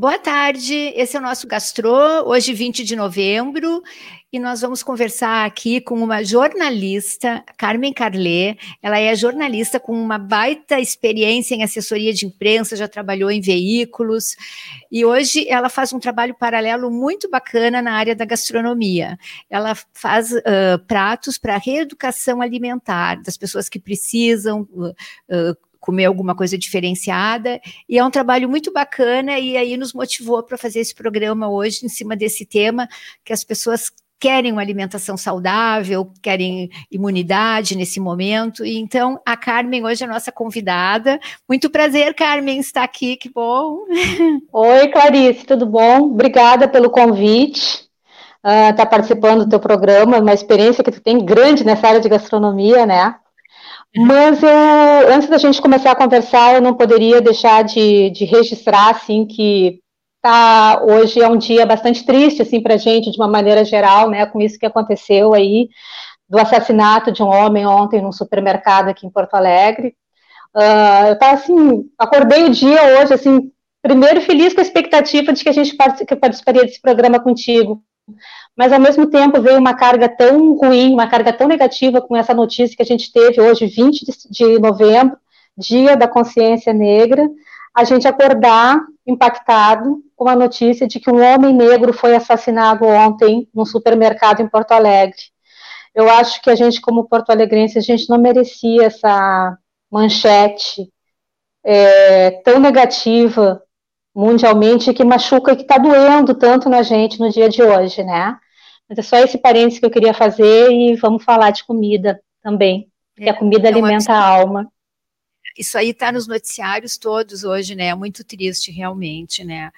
Boa tarde, esse é o nosso Gastro, hoje 20 de novembro, e nós vamos conversar aqui com uma jornalista, Carmen Carlé. Ela é jornalista com uma baita experiência em assessoria de imprensa, já trabalhou em veículos, e hoje ela faz um trabalho paralelo muito bacana na área da gastronomia. Ela faz uh, pratos para reeducação alimentar das pessoas que precisam. Uh, uh, comer alguma coisa diferenciada, e é um trabalho muito bacana, e aí nos motivou para fazer esse programa hoje em cima desse tema, que as pessoas querem uma alimentação saudável, querem imunidade nesse momento. E então a Carmen hoje é a nossa convidada. Muito prazer, Carmen, estar aqui. Que bom. Oi, Clarice, tudo bom? Obrigada pelo convite. Estar uh, tá participando do teu programa, uma experiência que tu tem grande nessa área de gastronomia, né? Mas eu, antes da gente começar a conversar, eu não poderia deixar de, de registrar, assim, que tá, hoje é um dia bastante triste, assim, para a gente, de uma maneira geral, né, com isso que aconteceu aí, do assassinato de um homem ontem num supermercado aqui em Porto Alegre. Uh, eu estava, assim, acordei o dia hoje, assim, primeiro feliz com a expectativa de que a gente participaria desse programa contigo, mas ao mesmo tempo veio uma carga tão ruim, uma carga tão negativa com essa notícia que a gente teve hoje, 20 de novembro, Dia da Consciência Negra, a gente acordar impactado com a notícia de que um homem negro foi assassinado ontem num supermercado em Porto Alegre. Eu acho que a gente, como porto-alegrense, a gente não merecia essa manchete é, tão negativa mundialmente que machuca e que está doendo tanto na gente no dia de hoje, né? Mas é só esse parênteses que eu queria fazer e vamos falar de comida também, porque é, a comida é alimenta a alma. Isso aí está nos noticiários todos hoje, né? É muito triste, realmente, né?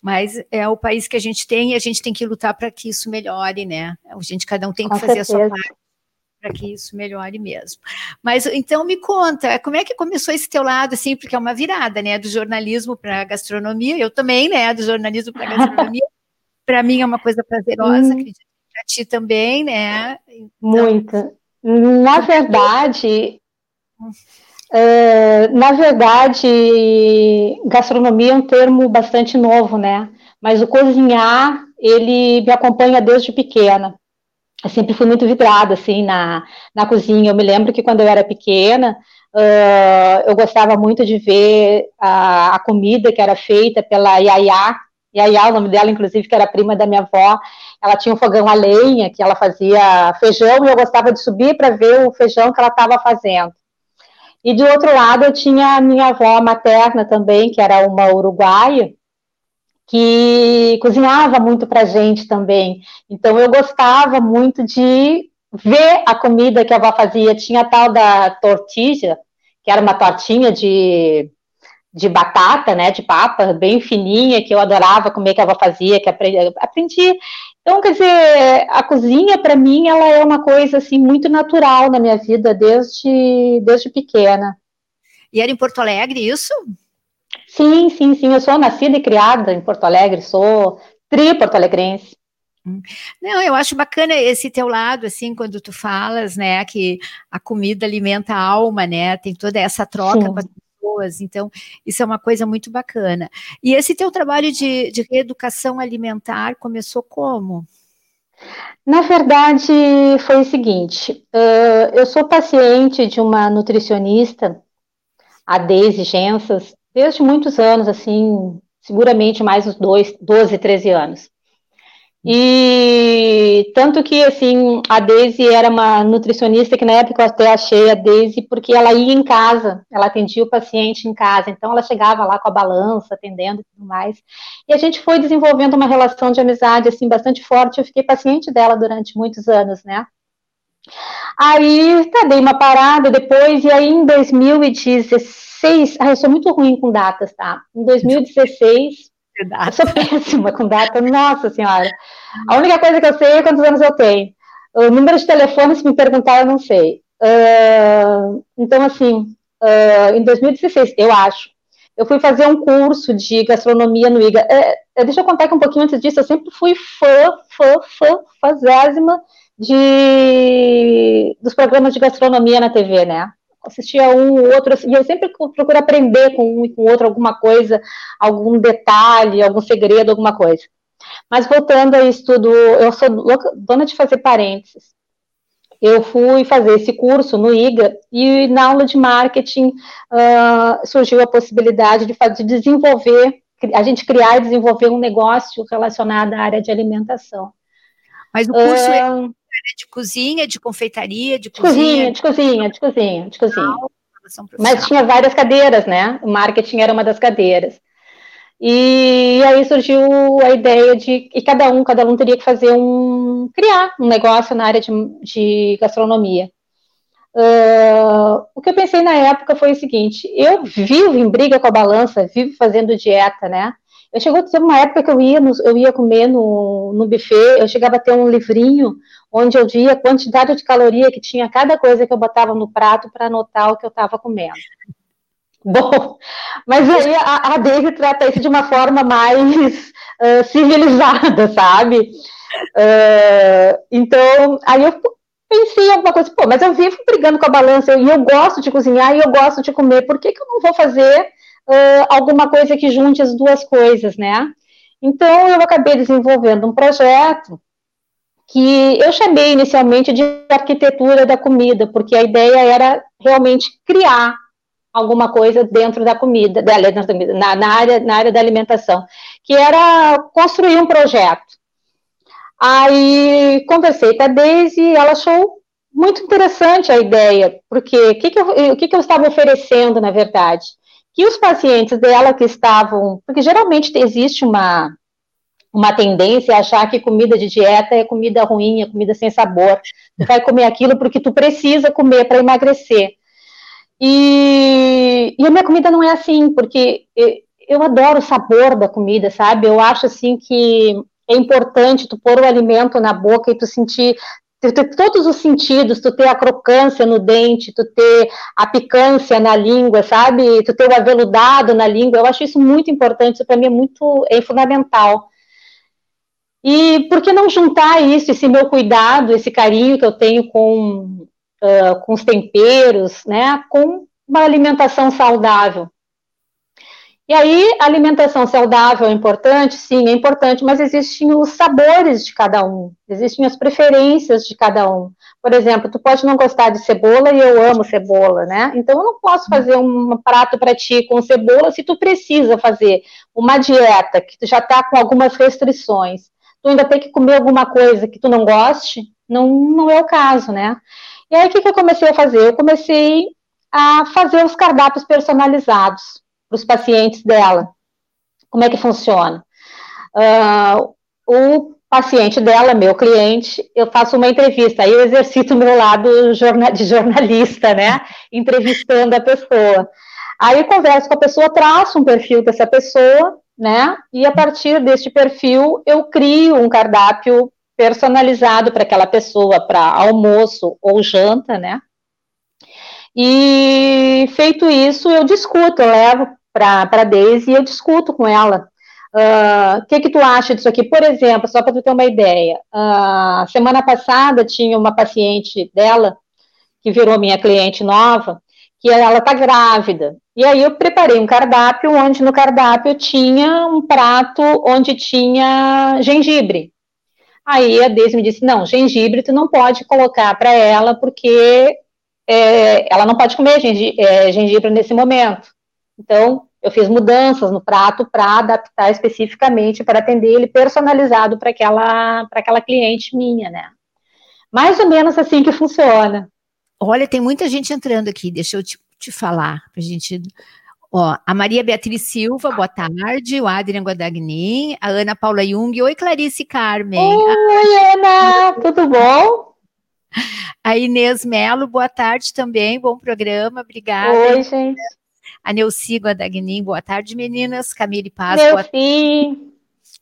Mas é o país que a gente tem e a gente tem que lutar para que isso melhore, né? A gente, cada um tem que Com fazer certeza. a sua parte para que isso melhore mesmo. Mas então me conta, como é que começou esse teu lado, assim, porque é uma virada, né, do jornalismo para a gastronomia, eu também, né, do jornalismo para a gastronomia, para mim é uma coisa prazerosa, hum. acredito para ti também, né? Então, Muito. Na verdade, uh, na verdade, gastronomia é um termo bastante novo, né? Mas o cozinhar, ele me acompanha desde pequena eu sempre fui muito vidrada, assim, na, na cozinha. Eu me lembro que quando eu era pequena, uh, eu gostava muito de ver a, a, comida que era feita pela Yaya. Yaya, o nome dela, inclusive, que era prima da minha avó. Ela tinha um fogão a lenha, que ela fazia feijão, e eu gostava de subir para ver o feijão que ela estava fazendo. E de outro lado, eu tinha a minha avó materna também, que era uma uruguaia, que cozinhava muito para gente também. Então eu gostava muito de ver a comida que a avó fazia. Tinha a tal da tortilha, que era uma tortinha de, de batata, né, de papa, bem fininha, que eu adorava comer, que a avó fazia, que aprendi. aprendi. Então, quer dizer, a cozinha, para mim, ela é uma coisa, assim, muito natural na minha vida, desde, desde pequena. E era em Porto Alegre isso? Sim, sim, sim. Eu sou nascida e criada em Porto Alegre, sou tri porto-alegrense. Hum. Não, eu acho bacana esse teu lado, assim, quando tu falas, né, que a comida alimenta a alma, né, tem toda essa troca Sim. com as pessoas, então isso é uma coisa muito bacana. E esse teu trabalho de, de reeducação alimentar começou como? Na verdade, foi o seguinte, eu sou paciente de uma nutricionista, a Deise Gensas, desde muitos anos, assim, seguramente mais uns dois, 12, 13 anos. E tanto que, assim, a Daisy era uma nutricionista que na época eu até achei a Daisy porque ela ia em casa, ela atendia o paciente em casa, então ela chegava lá com a balança, atendendo e tudo mais. E a gente foi desenvolvendo uma relação de amizade, assim, bastante forte, eu fiquei paciente dela durante muitos anos, né? Aí, tá, dei uma parada depois, e aí em 2016, 2016, ah, eu sou muito ruim com datas, tá? Em 2016, eu sou péssima com data, nossa senhora. A única coisa que eu sei é quantos anos eu tenho. O número de telefone, se me perguntar, eu não sei. Uh, então, assim, uh, em 2016, eu acho, eu fui fazer um curso de gastronomia no IGA. É, é, deixa eu contar que um pouquinho antes disso, eu sempre fui fã, fã, fã, fazésima de, dos programas de gastronomia na TV, né? Assistia um, outro, e eu sempre procuro aprender com um e com o outro alguma coisa, algum detalhe, algum segredo, alguma coisa. Mas voltando a isso tudo, eu sou dona de fazer parênteses. Eu fui fazer esse curso no IGA e na aula de marketing uh, surgiu a possibilidade de, fazer, de desenvolver, a gente criar e desenvolver um negócio relacionado à área de alimentação. Mas o curso uh, de cozinha, de confeitaria, de cozinha? De cozinha, de cozinha, de cozinha. Mas tinha várias cadeiras, né? O marketing era uma das cadeiras. E aí surgiu a ideia de e cada um, cada um teria que fazer um criar um negócio na área de, de gastronomia. Uh, o que eu pensei na época foi o seguinte: eu vivo em briga com a balança, vivo fazendo dieta, né? Eu chegou a ter uma época que eu ia, no, eu ia comer no, no buffet, eu chegava a ter um livrinho onde eu via a quantidade de caloria que tinha cada coisa que eu botava no prato para anotar o que eu estava comendo. Bom, mas aí a, a Daisy trata isso de uma forma mais uh, civilizada, sabe? Uh, então, aí eu pensei alguma coisa, pô, mas eu vivo brigando com a balança e eu, eu, gosto de cozinhar e eu gosto de comer, por que, que eu não vou fazer uh, alguma coisa que junte as duas coisas, né? Então, eu acabei desenvolvendo um projeto que eu chamei inicialmente de arquitetura da comida, porque a ideia era realmente criar alguma coisa dentro da comida, na, na, área, na área da alimentação, que era construir um projeto. Aí conversei com a Daisy, ela achou muito interessante a ideia, porque o que, que, eu, que, que eu estava oferecendo, na verdade? Que os pacientes dela que estavam, porque geralmente existe uma, uma tendência a achar que comida de dieta é comida ruim, é comida sem sabor. Tu vai comer aquilo porque tu precisa comer para emagrecer. E, e, a minha comida não é assim, porque eu, eu adoro o sabor da comida, sabe? Eu acho assim que é importante tu pôr o alimento na boca e tu sentir tu ter todos os sentidos, tu ter a crocância no dente, tu ter a picância na língua, sabe? Tu ter o aveludado na língua. Eu acho isso muito importante, isso para mim é muito é fundamental. E por que não juntar isso, esse meu cuidado, esse carinho que eu tenho com uh, com os temperos, né, com uma alimentação saudável. E aí, alimentação saudável é importante? Sim, é importante, mas existem os sabores de cada um, existem as preferências de cada um. Por exemplo, tu pode não gostar de cebola e eu amo cebola, né? Então, eu não posso fazer um prato para ti com cebola se tu precisa fazer uma dieta que tu já está com algumas restrições. Tu ainda tem que comer alguma coisa que tu não goste? Não, não é o caso, né? E aí, o que, que eu comecei a fazer? Eu comecei a fazer os cardápios personalizados para os pacientes dela. Como é que funciona? Uh, o paciente dela, meu cliente, eu faço uma entrevista, aí eu exercito o meu lado de jornalista, né? Entrevistando a pessoa. Aí eu converso com a pessoa, traço um perfil dessa pessoa, né? E a partir deste perfil eu crio um cardápio personalizado para aquela pessoa, para almoço ou janta, né? E feito isso, eu discuto, eu levo para a Daisy e eu discuto com ela. O uh, que que tu acha disso aqui? Por exemplo, só para tu ter uma ideia, uh, semana passada tinha uma paciente dela que virou minha cliente nova, que ela está grávida. E aí eu preparei um cardápio onde no cardápio tinha um prato onde tinha gengibre. Aí a Deise me disse: não, gengibre tu não pode colocar para ela, porque é, ela não pode comer gengibre, é, gengibre nesse momento. Então, eu fiz mudanças no prato para adaptar especificamente para atender ele personalizado para aquela, aquela cliente minha, né? Mais ou menos assim que funciona. Olha, tem muita gente entrando aqui, deixa eu te, te falar, para a gente Ó, a Maria Beatriz Silva, boa tarde. O Adrian Guadagnin, a Ana Paula Jung. Oi, Clarice Carmen. Oi, Ana, tudo bom? A Inês Melo, boa tarde também. Bom programa, obrigada. Oi, gente. A Neuci Guadagnin, boa tarde, meninas. Camille Paz, Neuci. boa tarde.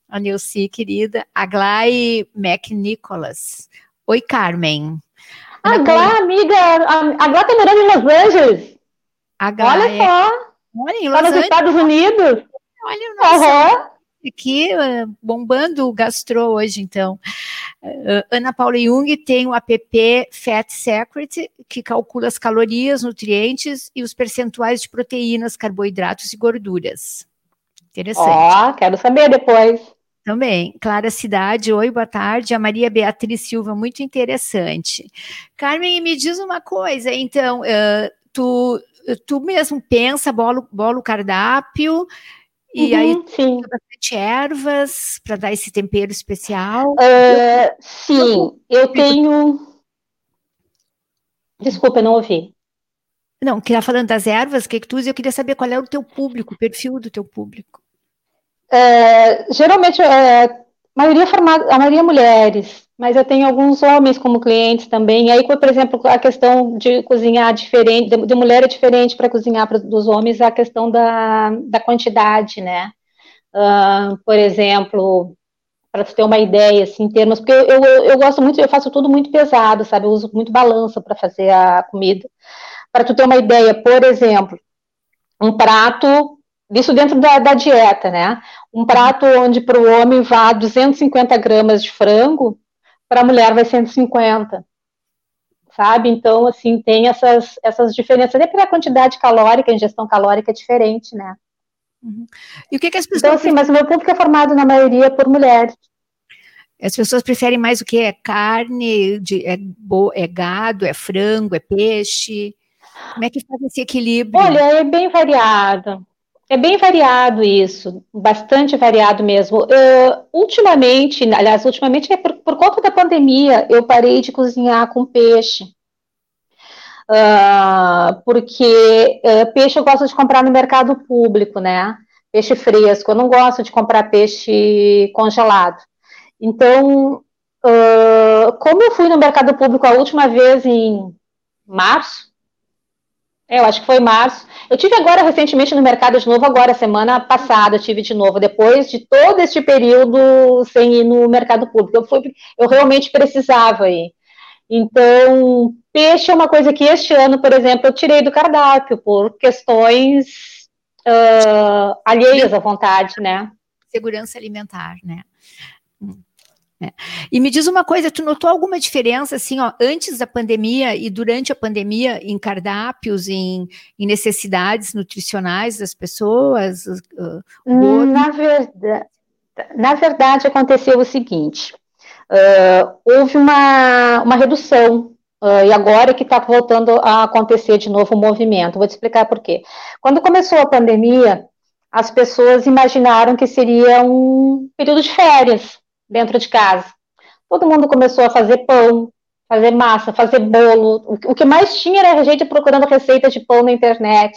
A Neuci, querida. A Glai McNicholas. Oi, Carmen. A Glai, amiga, a Glai tá morando em Los Angeles. A Glai, Olha é só. Olha, em Los Está nos Estados Unidos? Olha o nosso. Uhum. aqui uh, bombando o gastro hoje, então. Uh, Ana Paula Jung tem o app Fat Secret, que calcula as calorias, nutrientes e os percentuais de proteínas, carboidratos e gorduras. Interessante. Ó, oh, quero saber depois. Também. Clara Cidade, oi, boa tarde. A Maria Beatriz Silva, muito interessante. Carmen, me diz uma coisa, então, uh, tu, tu mesmo pensa, bolo, bolo cardápio, e uhum, aí sim. bastante ervas para dar esse tempero especial? Uh, sim, eu tenho. Desculpa, não ouvi. Não, que tá falando das ervas, que, que tu usa, eu queria saber qual é o teu público, o perfil do teu público. Uh, geralmente, uh, a maioria formada, a maioria mulheres, mas eu tenho alguns homens como clientes também. E aí, por exemplo, a questão de cozinhar diferente, de, de mulher é diferente para cozinhar pra, dos homens, a questão da, da quantidade, né? Uh, por exemplo, para ter uma ideia, assim, em termos, porque eu, eu, eu, gosto muito, eu faço tudo muito pesado, sabe? Eu uso muito balança para fazer a comida. Para tu ter uma ideia, por exemplo, um prato, isso dentro da, da dieta, né? Um prato onde para o homem vá 250 gramas de frango, para a mulher vai 150. Sabe? Então, assim, tem essas, essas diferenças. Até porque a quantidade calórica, a ingestão calórica é diferente, né? Uhum. E o que, que as pessoas. Então, assim, mas o meu público é formado na maioria por mulheres. As pessoas preferem mais o que? É carne, de, é, bo, é gado, é frango, é peixe? Como é que faz esse equilíbrio? Olha, é bem variado. É bem variado isso, bastante variado mesmo. Uh, ultimamente, aliás, ultimamente é por, por, conta da pandemia, eu parei de cozinhar com peixe. Uh, porque uh, peixe eu gosto de comprar no mercado público, né? Peixe fresco. Eu não gosto de comprar peixe congelado. Então, como eu fui no mercado público a última vez em março, é, eu acho que foi março. Eu tive agora recentemente no mercado de novo, agora, semana passada, tive de novo, depois de todo este período sem ir no mercado público. Eu, fui, eu realmente precisava ir. Então, peixe é uma coisa que este ano, por exemplo, eu tirei do cardápio por questões uh, alheias à vontade, né? Segurança alimentar, né? É. E me diz uma coisa, tu notou alguma diferença, assim, ó, antes da pandemia e durante a pandemia, em cardápios, em, em necessidades nutricionais das pessoas? Uh, na, verdade, na verdade, aconteceu o seguinte, uh, houve uma, uma redução Uh, e agora que está voltando a acontecer de novo o movimento. Vou te explicar por quê. Quando começou a pandemia, as pessoas imaginaram que seria um período de férias, dentro de casa. Todo mundo começou a fazer pão, fazer massa, fazer bolo. O que mais tinha era a gente procurando receitas de pão na internet.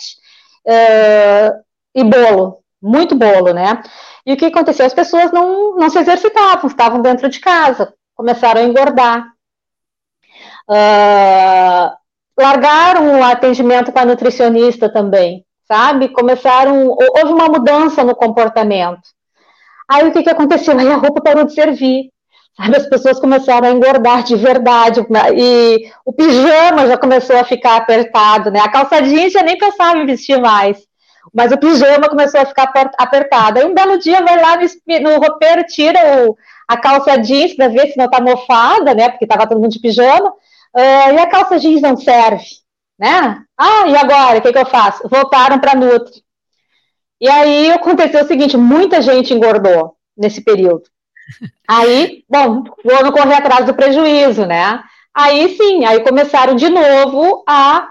Uh, e bolo, muito bolo, né? E o que aconteceu? As pessoas não, não se exercitavam, estavam dentro de casa, começaram a engordar. Uh, largaram o atendimento com a nutricionista também, sabe? Começaram, houve uma mudança no comportamento. Aí o que, que aconteceu? Aí a roupa parou de servir. Sabe, as pessoas começaram a engordar de verdade, e o pijama já começou a ficar apertado, né? A calça jeans já nem pensava em vestir mais, mas o pijama começou a ficar apertado. Aí um belo dia vai lá no, no roupeiro, tira o, a calça jeans para ver se não está mofada, né? Porque estava todo mundo de pijama, uh, e a calça jeans não serve, né? Ah, e agora? O que, que eu faço? Voltaram para Nutri. E aí aconteceu o seguinte: muita gente engordou nesse período. Aí, bom, vamos correr atrás do prejuízo, né? Aí sim, aí começaram de novo a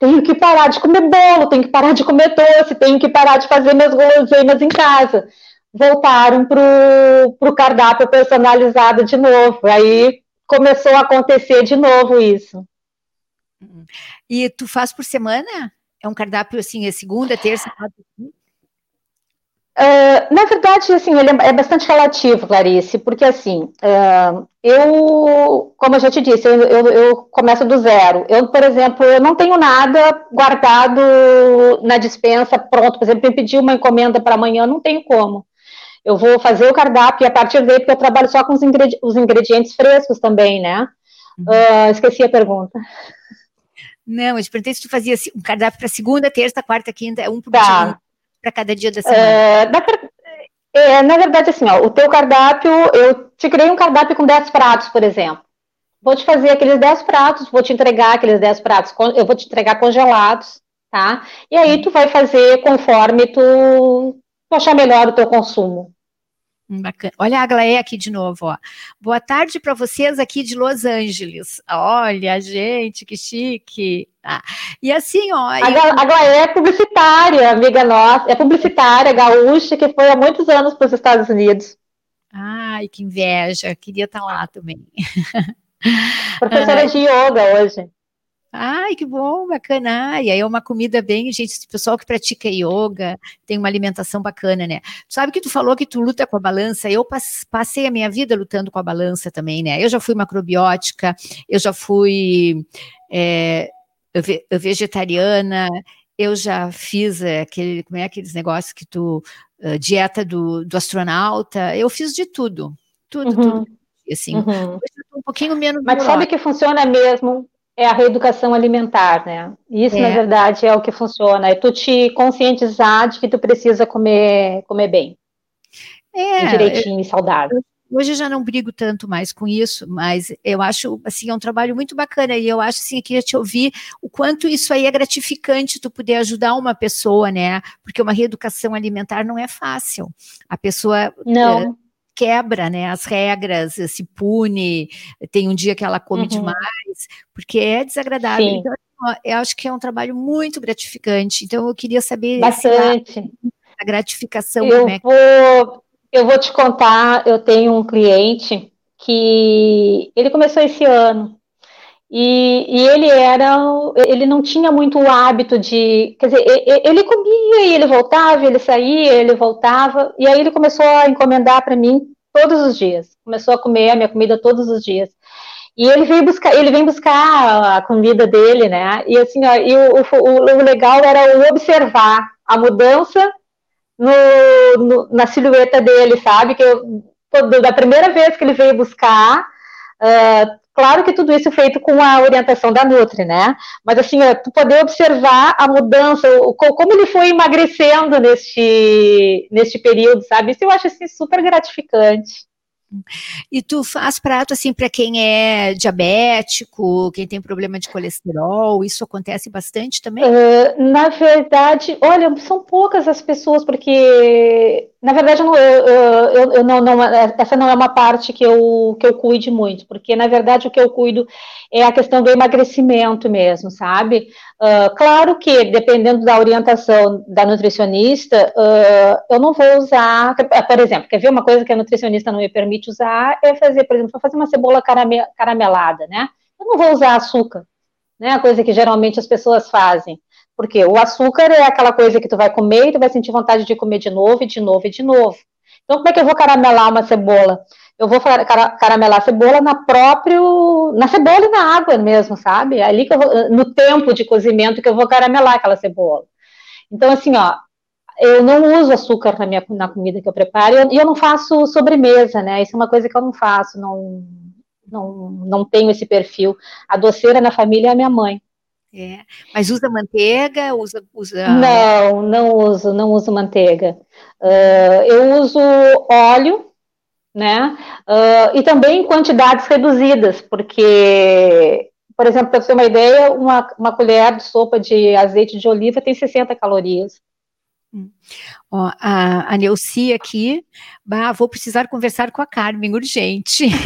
tenho que parar de comer bolo, tenho que parar de comer doce, tenho que parar de fazer minhas guloseimas em casa. Voltaram para o cardápio personalizado de novo. Aí começou a acontecer de novo isso. E tu faz por semana? É um cardápio assim, é segunda, terça, quarta? Uh, na verdade, assim, ele é, é bastante relativo, Clarice, porque assim, uh, eu, como eu já te disse, eu, eu, eu, começo do zero. Eu, por exemplo, eu não tenho nada guardado na dispensa pronto. Por exemplo, me pedir uma encomenda para amanhã, não tenho como. Eu vou fazer o cardápio e a partir daí, porque eu trabalho só com os, ingredientes, os ingredientes frescos também, né? Uh, esqueci a pergunta. Não, eu te perguntei se tu fazia um cardápio para segunda, terça, quarta, quinta, é um por tá. dia para cada dia da semana? É, é, na verdade, assim, ó, o teu cardápio, eu te criei um cardápio com 10 pratos, por exemplo. Vou te fazer aqueles 10 pratos, vou te entregar aqueles 10 pratos, eu vou te entregar congelados, tá? E aí tu vai fazer conforme tu, tu achar melhor o teu consumo. Hum, bacana. Olha a Aglaé aqui de novo, ó. Boa tarde para vocês aqui de Los Angeles. Olha, gente, que chique. Ah, e assim, ó. A, eu... Aglaé é publicitária, amiga nossa. É publicitária, gaúcha, que foi há muitos anos para os Estados Unidos. Ai, que inveja. Queria estar tá lá também. Professora ah. de yoga hoje. Ai, que bom, bacana. E aí é uma comida bem, gente, pessoal que pratica yoga tem uma alimentação bacana, né? Sabe que tu falou que tu luta com a balança? Eu passei a minha vida lutando com a balança também, né? Eu já fui macrobiótica, eu já fui é, vegetariana, eu já fiz aquele, como é aqueles negócios que tu, uh, dieta do, do, astronauta, eu fiz de tudo, tudo, uhum. tudo. Assim, uhum. um pouquinho menos. Mas sabe que funciona mesmo? É a reeducação alimentar, né? Isso, é. na verdade, é o que funciona. É tu te conscientizar de que tu precisa comer, comer bem. É, direitinho eu, e saudável. Hoje eu já não brigo tanto mais com isso, mas eu acho, assim, é um trabalho muito bacana e eu acho, assim, que ia te ouvir o quanto isso aí é gratificante tu poder ajudar uma pessoa, né? Porque uma reeducação alimentar não é fácil. A pessoa... Não. É, quebra né, as regras, se pune, tem um dia que ela come uhum. demais, porque é desagradável. Sim. Então, ó, eu acho que é um trabalho muito gratificante. Então, eu queria saber bastante a gratificação. Eu é vou, eu vou te contar. Eu tenho um cliente que ele começou esse ano. E, e, ele era, ele não tinha muito o hábito de, quer dizer, ele comia e ele voltava, ele saía, ele voltava, e aí ele começou a encomendar para mim todos os dias, começou a comer a minha comida todos os dias. E ele veio buscar, ele vem buscar a comida dele, né? E assim, ó, e o, o, o legal era observar a mudança no, no, na silhueta dele, sabe? Que eu, da primeira vez que ele veio buscar, uh, Claro que tudo isso é feito com a orientação da Nutri, né? Mas assim, tu poder observar a mudança, como ele foi emagrecendo neste, neste período, sabe? Isso eu acho assim, super gratificante. E tu faz prato assim para quem é diabético, quem tem problema de colesterol, isso acontece bastante também? Uh, na verdade, olha, são poucas as pessoas, porque na verdade eu, eu, eu, não, não, essa não é uma parte que eu, que eu cuide muito, porque na verdade o que eu cuido é a questão do emagrecimento mesmo, sabe? Uh, claro que, dependendo da orientação da nutricionista, uh, eu não vou usar, por exemplo, quer ver uma coisa que a nutricionista não me permite usar, é fazer, por exemplo, fazer uma cebola caramelada, né? Eu não vou usar açúcar, né? A coisa que geralmente as pessoas fazem. Porque o açúcar é aquela coisa que tu vai comer e tu vai sentir vontade de comer de novo, e de novo, e de novo. Então, como é que eu vou caramelar uma cebola? eu vou caramelar a cebola na próprio, na cebola e na água mesmo, sabe? É ali que eu vou, no tempo de cozimento que eu vou caramelar aquela cebola. Então, assim, ó, eu não uso açúcar na minha na comida que eu preparo e eu, eu, não faço sobremesa, né? Isso é uma coisa que eu não faço, não, não, não tenho esse perfil. A doceira na família é a minha mãe. É. Mas usa manteiga? Usa, usa... Não, não uso, não uso manteiga. Uh, eu uso óleo, né? Uh, e também em quantidades reduzidas, porque, por exemplo, para você ter uma ideia, uma, uma colher de sopa de azeite de oliva tem 60 calorias. Hum. Ó, a, a Neuci aqui, bah, vou precisar conversar com a Carmen, urgente.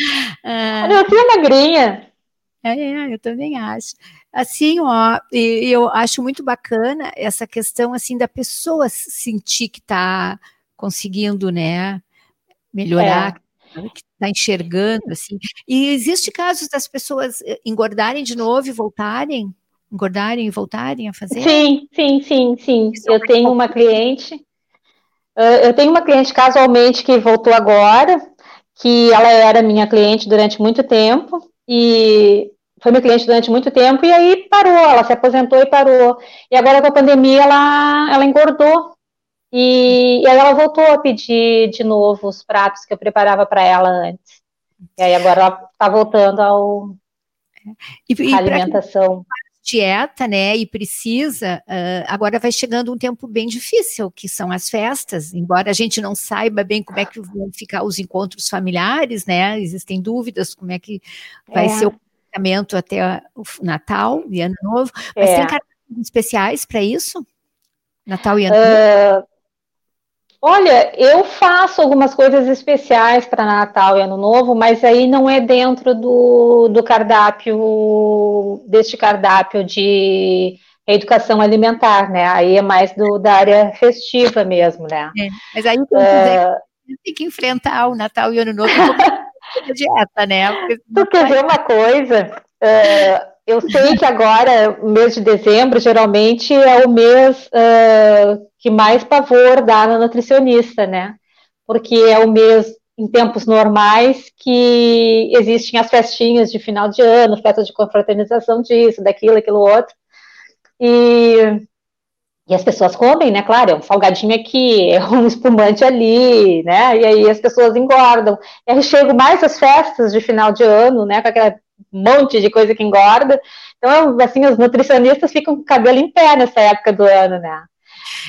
a Neuci é magrinha. É, eu também acho. Assim, ó, eu acho muito bacana essa questão, assim, da pessoa sentir que está conseguindo, né, melhorar, é. que está enxergando, assim. E existe casos das pessoas eh, engordarem de novo e voltarem? Engordarem e voltarem a fazer? Sim, sim, sim, sim. Isso é eu tenho uma cliente, uh, eu tenho uma cliente casualmente que voltou agora, que ela era minha cliente durante muito tempo, e foi minha cliente durante muito tempo, e aí parou, ela se aposentou e parou. E agora com a pandemia ela, ela engordou e, e, aí ela voltou a pedir de novo os pratos que eu preparava para ela antes. E aí agora ela está voltando ao e, e alimentação. Dieta, né, e precisa, uh, agora vai chegando um tempo bem difícil, que são as festas, embora a gente não saiba bem como é que vão ficar os encontros familiares, né, existem dúvidas como é que vai é. ser o comportamento até o Natal e Ano Novo, mas é. tem características especiais para isso? Natal e Ano Novo? Uh, Olha, eu faço algumas coisas especiais para Natal e Ano Novo, mas aí não é dentro do, do cardápio, deste cardápio de educação alimentar, né? Aí é mais do, da área festiva mesmo, né? É, mas aí quando uh, tem que enfrentar o Natal e o Ano Novo com a dieta, né? Porque tu quer ver uma coisa? Uh, eu sei que agora, mês de dezembro, geralmente é o mês uh, que mais pavor dá na nutricionista, né? Porque é o mês, em tempos normais, que existem as festinhas de final de ano, festas de confraternização disso, daquilo, aquilo outro. E, e as pessoas comem, né? Claro, é um salgadinho aqui, é um espumante ali, né? E aí as pessoas engordam. E aí chegam mais as festas de final de ano, né? Com aquela monte de coisa que engorda. Então, assim, os nutricionistas ficam com o cabelo em pé nessa época do ano, né?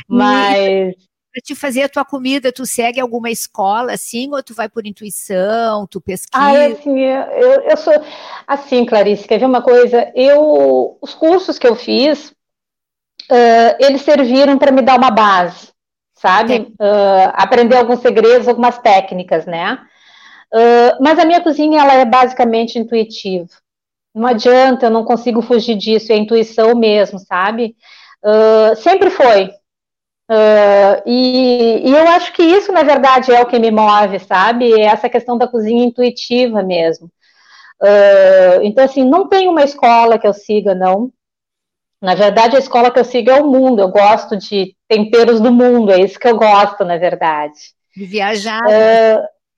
Mas. Para te fazer a tua comida, tu segue alguma escola, assim, ou tu vai por intuição, tu pesquisa? Ah, assim, eu, eu sou. Assim, Clarice, quer ver uma coisa? Eu. Os cursos que eu fiz, uh, eles serviram para me dar uma base, sabe? Uh, aprender alguns segredos, algumas técnicas, né? Uh, mas a minha cozinha ela é basicamente intuitiva. Não adianta, eu não consigo fugir disso, é intuição mesmo, sabe? Uh, sempre foi. Uh, e, e, eu acho que isso, na verdade, é o que me move, sabe? É essa questão da cozinha intuitiva mesmo. então, assim, não tem uma escola que eu siga, não. Na verdade, a escola que eu sigo é o mundo. Eu gosto de temperos do mundo, é isso que eu gosto, na verdade. De viajar.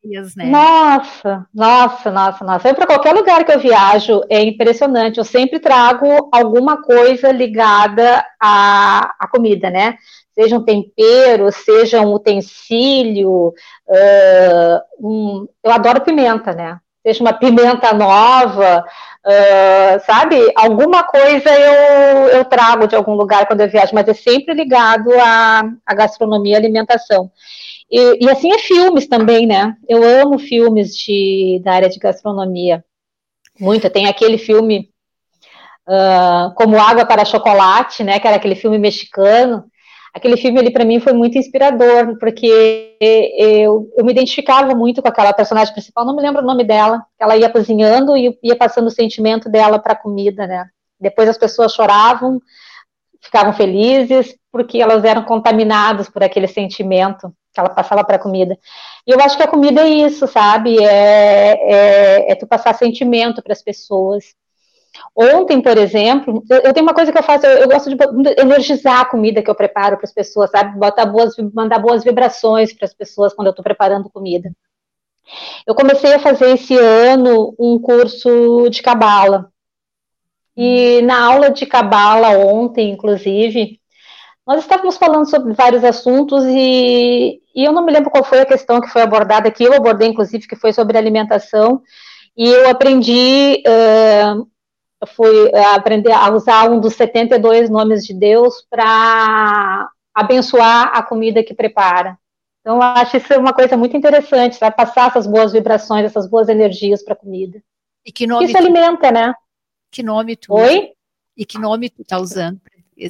Uh, né? Nossa, nossa, nossa, nossa. Para qualquer lugar que eu viajo é impressionante. Eu sempre trago alguma coisa ligada à, à comida, né? Seja um tempero, seja um utensílio. Uh, um, eu adoro pimenta, né? Seja uma pimenta nova, uh, sabe? Alguma coisa eu, eu trago de algum lugar quando eu viajo, mas é sempre ligado à, à gastronomia e alimentação. E, e, assim é filmes também, né? Eu amo filmes de, da área de gastronomia. Muito. Tem aquele filme uh, Como Água para Chocolate, né? Que era aquele filme mexicano. Aquele filme ali para mim foi muito inspirador, porque eu, eu me identificava muito com aquela personagem principal, não me lembro o nome dela. Ela ia cozinhando e ia passando o sentimento dela para a comida, né? Depois as pessoas choravam, ficavam felizes, porque elas eram contaminadas por aquele sentimento que ela passava para a comida. E eu acho que a comida é isso, sabe? É, é, é tu passar sentimento para as pessoas. Ontem, por exemplo, eu, tenho uma coisa que eu faço, eu, eu gosto de energizar a comida que eu preparo para as pessoas, sabe? Botar boas, mandar boas vibrações para as pessoas quando eu estou preparando comida. Eu comecei a fazer esse ano um curso de cabala. E na aula de cabala ontem, inclusive, nós estávamos falando sobre vários assuntos e, e, eu não me lembro qual foi a questão que foi abordada aqui, eu abordei inclusive que foi sobre alimentação, e eu aprendi, fui aprender a usar um dos 72 nomes de Deus para abençoar a comida que prepara. Então, acho isso uma coisa muito interessante, vai passar essas boas vibrações, essas boas energias para a comida. E que nome Isso tu... alimenta, né? Que nome tu Oi? E que nome tu está usando?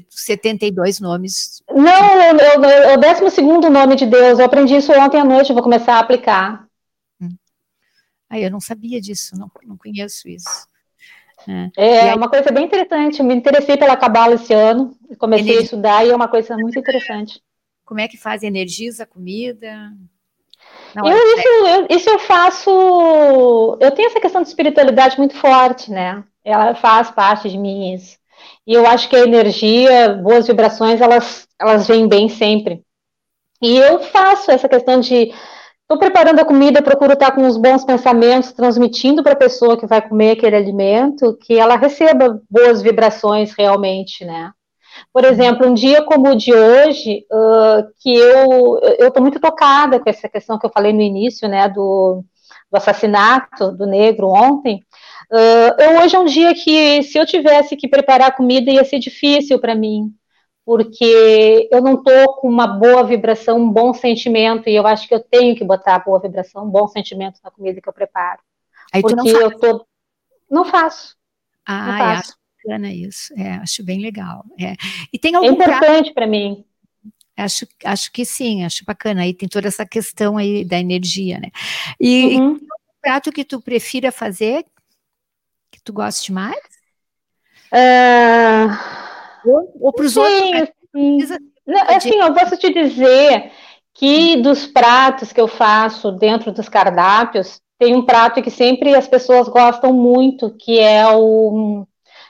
72 nomes. Não, é o décimo segundo nome de Deus. Eu aprendi isso ontem à noite, vou começar a aplicar. Hum. Aí eu não sabia disso, não, não conheço isso. É, é aí, uma coisa bem interessante. Me interessei pela cabala esse ano, comecei energia. a estudar e é uma coisa muito interessante. Como é que faz? Energiza a comida? Não, eu, isso, eu, isso eu faço. Eu tenho essa questão de espiritualidade muito forte, né? Ela faz parte de mim isso. E eu acho que a energia, boas vibrações, elas, elas vêm bem sempre. E eu faço essa questão de. Estou preparando a comida, procuro estar com os bons pensamentos, transmitindo para a pessoa que vai comer aquele alimento, que ela receba boas vibrações realmente, né? Por exemplo, um dia como o de hoje, uh, que eu eu estou muito tocada com essa questão que eu falei no início, né, do, do assassinato do negro ontem, Uh, eu, hoje é um dia que, se eu tivesse que preparar comida, ia ser difícil para mim, porque eu não estou com uma boa vibração, um bom sentimento, e eu acho que eu tenho que botar boa vibração, um bom sentimento na comida que eu preparo. Aí porque eu tô. Não faço. Ah, não faço. acho bacana isso. É, acho bem legal. É. E tem é algum é importante para mim. Acho, acho que sim, acho bacana. Aí tem toda essa questão aí da energia, né? E, uhum. e tem algum prato que tu prefira fazer, que tu goste mais? Uh, ou para os outros? Né? Sim. Não, assim, eu posso te dizer que dos pratos que eu faço dentro dos cardápios, tem um prato que sempre as pessoas gostam muito, que é o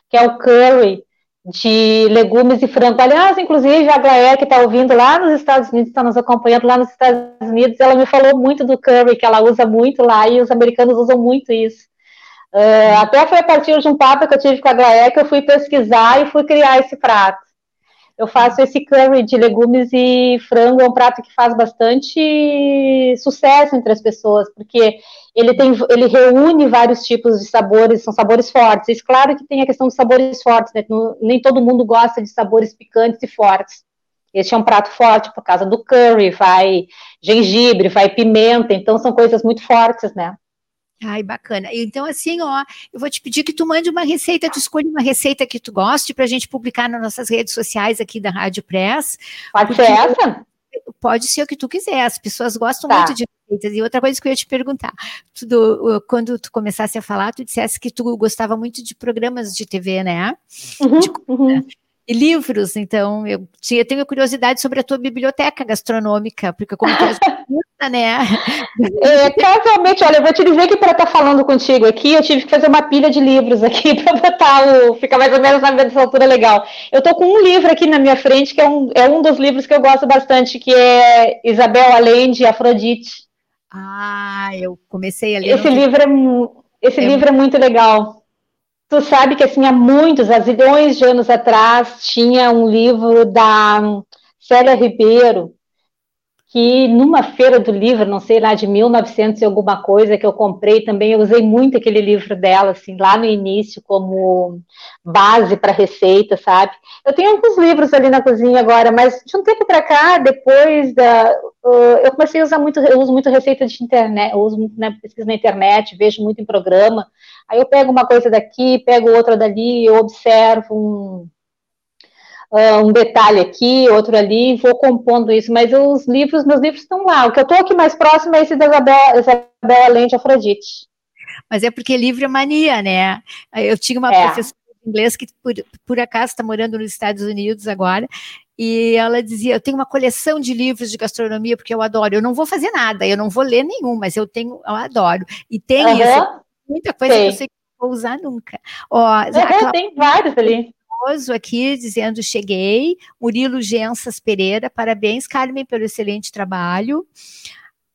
que é o curry de legumes e frango. Aliás, inclusive, a Glaé, que está ouvindo lá nos Estados Unidos, está nos acompanhando lá nos Estados Unidos, ela me falou muito do curry, que ela usa muito lá, e os americanos usam muito isso. Uh, até foi a partir de um papo que eu tive com a Glaé que eu fui pesquisar e fui criar esse prato. Eu faço esse curry de legumes e frango, é um prato que faz bastante sucesso entre as pessoas, porque ele, tem, ele reúne vários tipos de sabores, são sabores fortes. E claro que tem a questão dos sabores fortes, né? Nem todo mundo gosta de sabores picantes e fortes. Este é um prato forte por causa do curry, vai gengibre, vai pimenta, então são coisas muito fortes, né? Ai, bacana. Então, assim, ó, eu vou te pedir que tu mande uma receita, tu escolha uma receita que tu goste para a gente publicar nas nossas redes sociais aqui da Rádio Press. Pode ser essa? Pode ser o que tu quiser, as pessoas gostam tá. muito de receitas. E outra coisa que eu ia te perguntar, tu, quando tu começasse a falar, tu dissesse que tu gostava muito de programas de TV, né? Uhum, de, uhum. E livros, então, eu tinha, tenho curiosidade sobre a tua biblioteca gastronômica, porque como tu és né? É, casualmente, olha, eu vou te dizer que para estar tá falando contigo aqui, eu tive que fazer uma pilha de livros aqui para botar o. ficar mais ou menos na mesma altura legal. Eu estou com um livro aqui na minha frente, que é um, é um dos livros que eu gosto bastante, que é Isabel Allende, Afrodite. Ah, eu comecei a ler. Esse livro é, esse é livro é muito legal. Tu sabe que assim, há muitos, há zilhões de anos atrás, tinha um livro da Célia Ribeiro, que numa feira do livro, não sei lá de 1900 e alguma coisa que eu comprei também, eu usei muito aquele livro dela, assim, lá no início como base para receita, sabe? Eu tenho alguns livros ali na cozinha agora, mas de um tempo para cá, depois da, eu comecei a usar muito, eu uso muito receita de internet, eu uso né, pesquisa na internet, vejo muito em programa. Aí eu pego uma coisa daqui, pego outra dali, eu observo um um detalhe aqui, outro ali, vou compondo isso, mas os livros, meus livros estão lá. O que eu estou aqui mais próximo é esse da Isabel, Isabel Além de Afrodite. Mas é porque livro é mania, né? Eu tinha uma é. professora de inglês que, por, por acaso, está morando nos Estados Unidos agora, e ela dizia: Eu tenho uma coleção de livros de gastronomia porque eu adoro. Eu não vou fazer nada, eu não vou ler nenhum, mas eu tenho, eu adoro. E tem uhum. isso, muita coisa Sei. que eu sei que não vou usar nunca. Ó, uhum, tem vários ali aqui dizendo cheguei. Murilo Gensas Pereira, parabéns, Carmen, pelo excelente trabalho.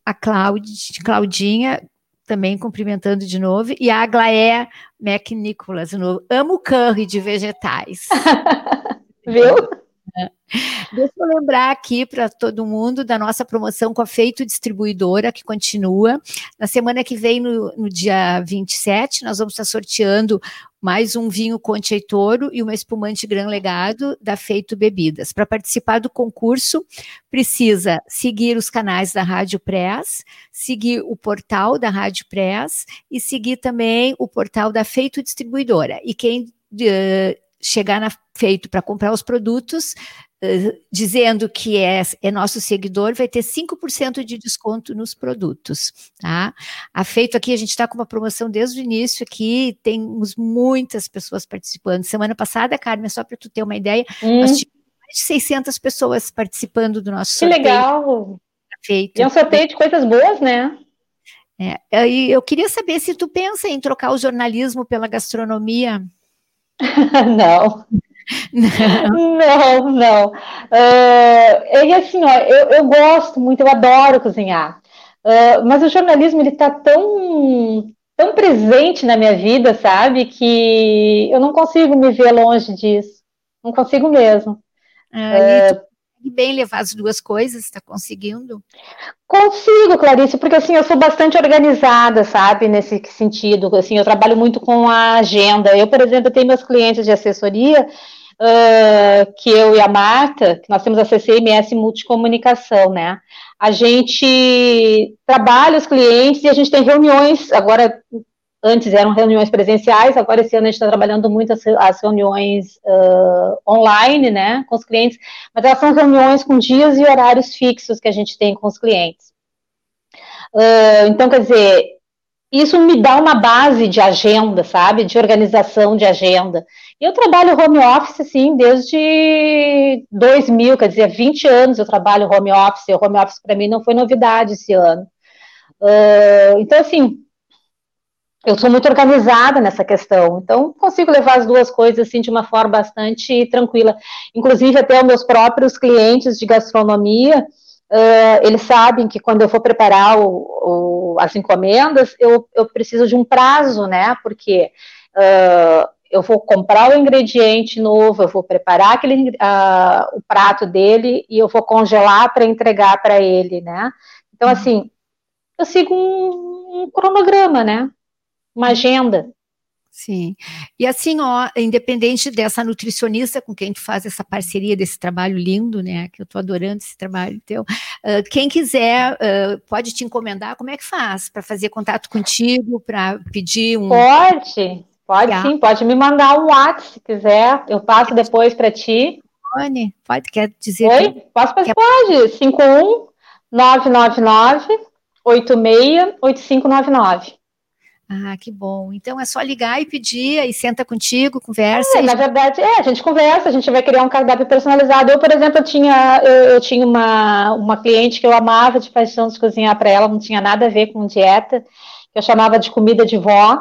A Claudinha também cumprimentando de novo. E a Aglaé Mac Nicolas, novo. Amo curry de vegetais. Viu? Deixa eu lembrar aqui para todo mundo da nossa promoção com a Feito Distribuidora, que continua. Na semana que vem, no, no dia 27, nós vamos estar sorteando mais um vinho Conte Eitoro e uma espumante Gran Legado da Feito Bebidas. Para participar do concurso, precisa seguir os canais da Rádio Press, seguir o portal da Rádio Press e seguir também o portal da Feito Distribuidora. E quem uh, chegar na Feito para comprar os produtos, Uh, dizendo que é, é, nosso seguidor, vai ter 5% de desconto nos produtos, tá? A Feito aqui, a gente está com uma promoção desde o início aqui, temos muitas pessoas participando. Semana passada, Carmen, só para tu ter uma ideia, hum. nós tivemos mais de 600 pessoas participando do nosso que sorteio. Que legal! Feito. E é um sorteio de coisas boas, né? É, e eu queria saber se tu pensa em trocar o jornalismo pela gastronomia. não. Não, não. Uh, e assim, ó, eu, eu gosto muito, eu adoro cozinhar. Uh, mas o jornalismo ele está tão, tão presente na minha vida, sabe, que eu não consigo me ver longe disso. Não consigo mesmo. Uh, bem levar as duas coisas, está conseguindo? Consigo, Clarice, porque assim, eu sou bastante organizada, sabe, nesse sentido, assim, eu trabalho muito com a agenda, eu, por exemplo, tenho meus clientes de assessoria, uh, que eu e a Marta, nós temos a CCMS Multicomunicação, né, a gente trabalha os clientes e a gente tem reuniões, agora Antes eram reuniões presenciais, agora esse ano a gente está trabalhando muito as, as reuniões uh, online, né, com os clientes, mas elas são reuniões com dias e horários fixos que a gente tem com os clientes. Uh, então, quer dizer, isso me dá uma base de agenda, sabe, de organização de agenda. Eu trabalho home office, assim, desde 2000, quer dizer, 20 anos eu trabalho home office, o home office para mim não foi novidade esse ano. Uh, então, assim, eu sou muito organizada nessa questão, então consigo levar as duas coisas assim de uma forma bastante tranquila. Inclusive até os meus próprios clientes de gastronomia, uh, eles sabem que quando eu for preparar o, o, as encomendas, eu, eu, preciso de um prazo, né? Porque uh, eu vou comprar o ingrediente novo, eu vou preparar aquele, uh, o prato dele e eu vou congelar para entregar para ele, né? Então assim, eu sigo um, um cronograma, né? Uma agenda. Sim. E assim, ó, independente dessa nutricionista com quem tu faz essa parceria desse trabalho lindo, né? Que eu tô adorando esse trabalho teu. Uh, quem quiser uh, pode te encomendar. Como é que faz para fazer contato contigo, para pedir um? Pode, pode yeah. sim. Pode me mandar um WhatsApp se quiser. Eu passo depois para ti. Pode, pode, quer dizer? Oi, que... posso? Quer... Pode. 51 999 86 8599. Ah, que bom. Então é só ligar e pedir, aí senta contigo, conversa. É, e... Na verdade, é, a gente conversa, a gente vai criar um cardápio personalizado. Eu, por exemplo, eu tinha, eu, eu tinha uma, uma cliente que eu amava de paixão de cozinhar para ela, não tinha nada a ver com dieta, que eu chamava de comida de vó,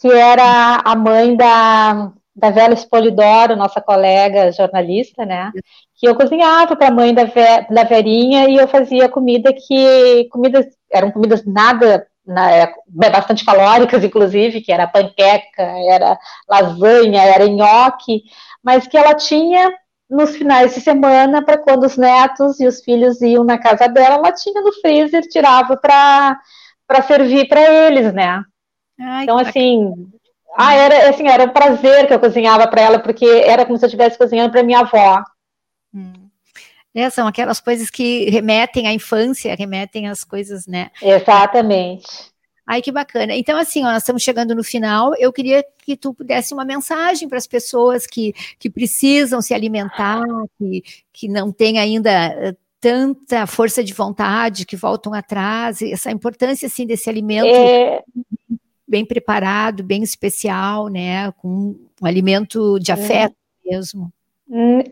que era a mãe da, da Vela Espolidoro, nossa colega jornalista, né? Que eu cozinhava para a mãe da, Ve, da Verinha e eu fazia comida que comidas eram comidas nada na, é, bastante calóricas, inclusive, que era panqueca, era lasanha, era nhoque, mas que ela tinha nos finais de semana, para quando os netos e os filhos iam na casa dela, ela tinha no freezer, tirava para servir para eles, né? Ai, então, assim, ah, era, assim, era um prazer que eu cozinhava para ela, porque era como se eu estivesse cozinhando para minha avó. Hum. É, são aquelas coisas que remetem à infância, remetem às coisas, né? Exatamente. Ai, que bacana. Então, assim, ó, nós estamos chegando no final. Eu queria que tu pudesse uma mensagem para as pessoas que, que precisam se alimentar, que, que não têm ainda eh, tanta força de vontade, que voltam atrás, essa importância, assim, desse alimento é... bem preparado, bem especial, né? Com um alimento de é. afeto é. mesmo.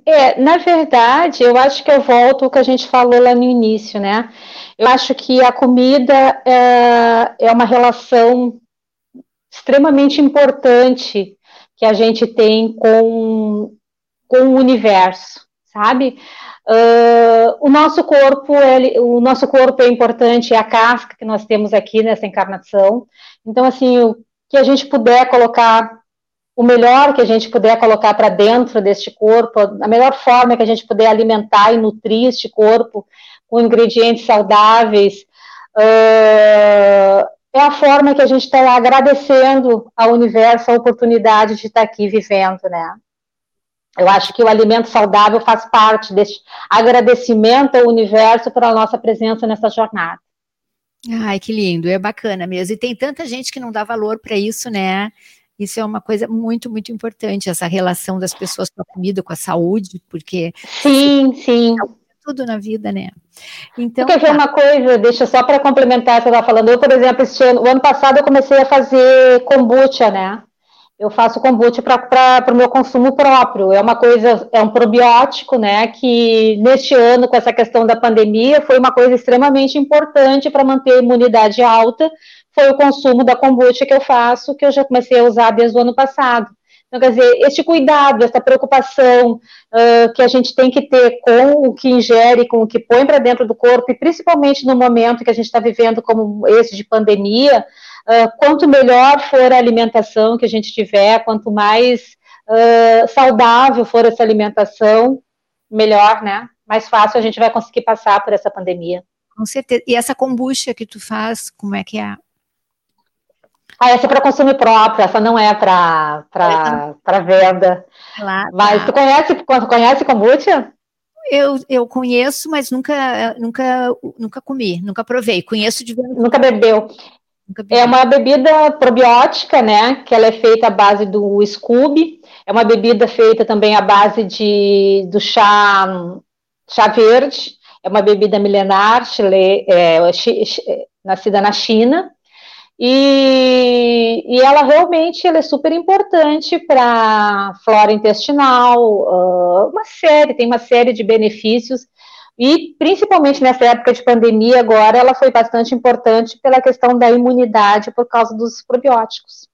É, na verdade, eu acho que eu volto ao que a gente falou lá no início, né? Eu acho que a comida é, é uma relação extremamente importante que a gente tem com, com o universo, sabe? Uh, o nosso corpo, ele, o nosso corpo é importante, é a casca que nós temos aqui nessa encarnação. Então, assim, o que a gente puder colocar o melhor que a gente puder colocar para dentro deste corpo, a melhor forma que a gente puder alimentar e nutrir este corpo com ingredientes saudáveis, uh, é a forma que a gente está agradecendo ao universo a oportunidade de estar tá aqui vivendo, né? Eu acho que o alimento saudável faz parte deste agradecimento ao universo pela nossa presença nessa jornada. Ai, que lindo, é bacana mesmo. E tem tanta gente que não dá valor para isso, né? Isso é uma coisa muito, muito importante, essa relação das pessoas com a comida, com a saúde, porque. Sim, sim. É tudo na vida, né? Então. Quer ver tá. uma coisa? Deixa só para complementar o que eu estava falando. Eu, por exemplo, este ano, o ano passado eu comecei a fazer kombucha, né? Eu faço kombucha para o meu consumo próprio. É uma coisa, é um probiótico, né? Que neste ano, com essa questão da pandemia, foi uma coisa extremamente importante para manter a imunidade alta foi o consumo da kombucha que eu faço, que eu já comecei a usar desde o ano passado. Então, quer dizer, este cuidado, essa preocupação uh, que a gente tem que ter com o que ingere, com o que põe para dentro do corpo, e principalmente no momento que a gente está vivendo como esse de pandemia, uh, quanto melhor for a alimentação que a gente tiver, quanto mais uh, saudável for essa alimentação, melhor, né? mais fácil a gente vai conseguir passar por essa pandemia. Com certeza. E essa kombucha que tu faz, como é que é? Ah, essa é para consumo próprio, essa não é para venda. Lá, Mas tá. tu conhece, conhece kombucha? Eu, eu conheço, mas nunca, nunca, nunca comi, nunca provei. Conheço de verdade. Nunca bebeu. Nunca É uma bebida probiótica, né? Que ela é feita à base do Scooby. É uma bebida feita também à base de, do chá, chá verde. É uma bebida milenar, chile, é, nascida na China. E, e ela realmente ela é super importante para flora intestinal, uma série, tem uma série de benefícios, e principalmente nessa época de pandemia agora, ela foi bastante importante pela questão da imunidade por causa dos probióticos.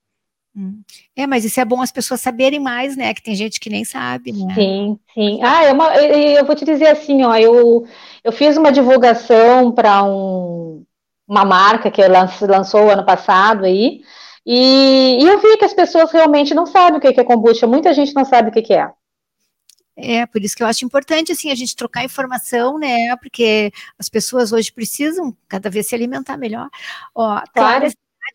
Hum. É, mas isso é bom as pessoas saberem mais, né? Que tem gente que nem sabe, né? Sim, sim. Ah, é uma, eu vou te dizer assim, ó, eu, eu fiz uma divulgação para um, uma marca que lançou ano passado aí, e, e, eu vi que as pessoas realmente não sabem o que é kombucha, muita gente não sabe o que é. É, por isso que eu acho importante, assim, a gente trocar informação, né, porque as pessoas hoje precisam cada vez se alimentar melhor. Ó, claro.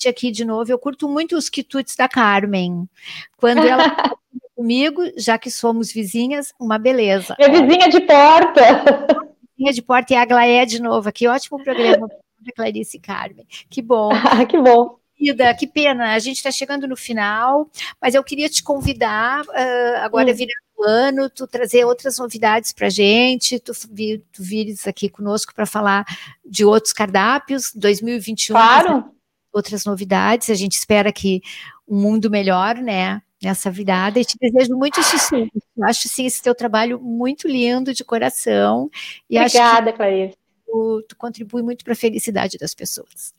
aqui de novo, eu curto muito os quitutes da Carmen. Quando ela comigo, já que somos vizinhas, uma beleza. Minha vizinha de porta. Vizinha de porta e a Glaé de novo aqui, ótimo programa da Clarice Carmen. Que bom. que bom. Querida, que pena, a gente está chegando no final, mas eu queria te convidar, uh, agora hum. virando o ano, tu trazer outras novidades para a gente, tu, tu vires aqui conosco para falar de outros cardápios, 2021. Claro. Outras novidades, a gente espera que um mundo melhor, né? Nessa virada, e te desejo muito sucesso. Eu acho sim esse teu trabalho muito lindo de coração. E Obrigada, Clarice tu, tu contribui muito para a felicidade das pessoas.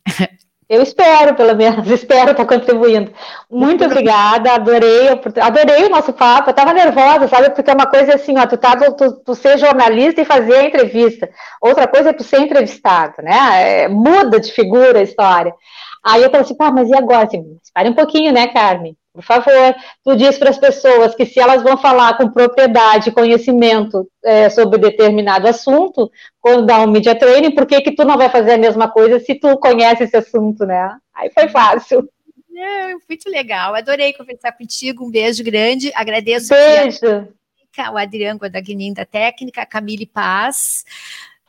Eu espero, pelo menos, espero estar contribuindo. Muito obrigada, adorei, adorei o nosso papo. Eu estava nervosa, sabe? Porque é uma coisa assim, ó, tu, tá, tu, tu ser jornalista e fazer a entrevista. Outra coisa é tu ser entrevistado, né? É, muda de figura a história. Aí eu falei assim, pá, mas e agora? Assim, espere um pouquinho, né, Carmen? Por favor, tu diz para as pessoas que se elas vão falar com propriedade e conhecimento é, sobre determinado assunto, quando dá um media training, por que, que tu não vai fazer a mesma coisa se tu conhece esse assunto, né? Aí foi fácil. É, muito legal, adorei conversar contigo, um beijo grande, agradeço beijo. o Adriano Guadagnin da técnica, a Camille Paz,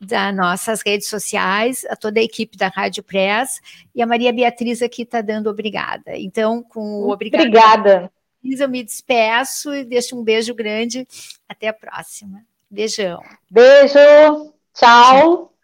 das nossas redes sociais, a toda a equipe da Rádio Press e a Maria Beatriz aqui está dando obrigada. Então, com o obrigada. Obrigada. Eu me despeço e deixo um beijo grande. Até a próxima. Beijão. Beijo. Tchau.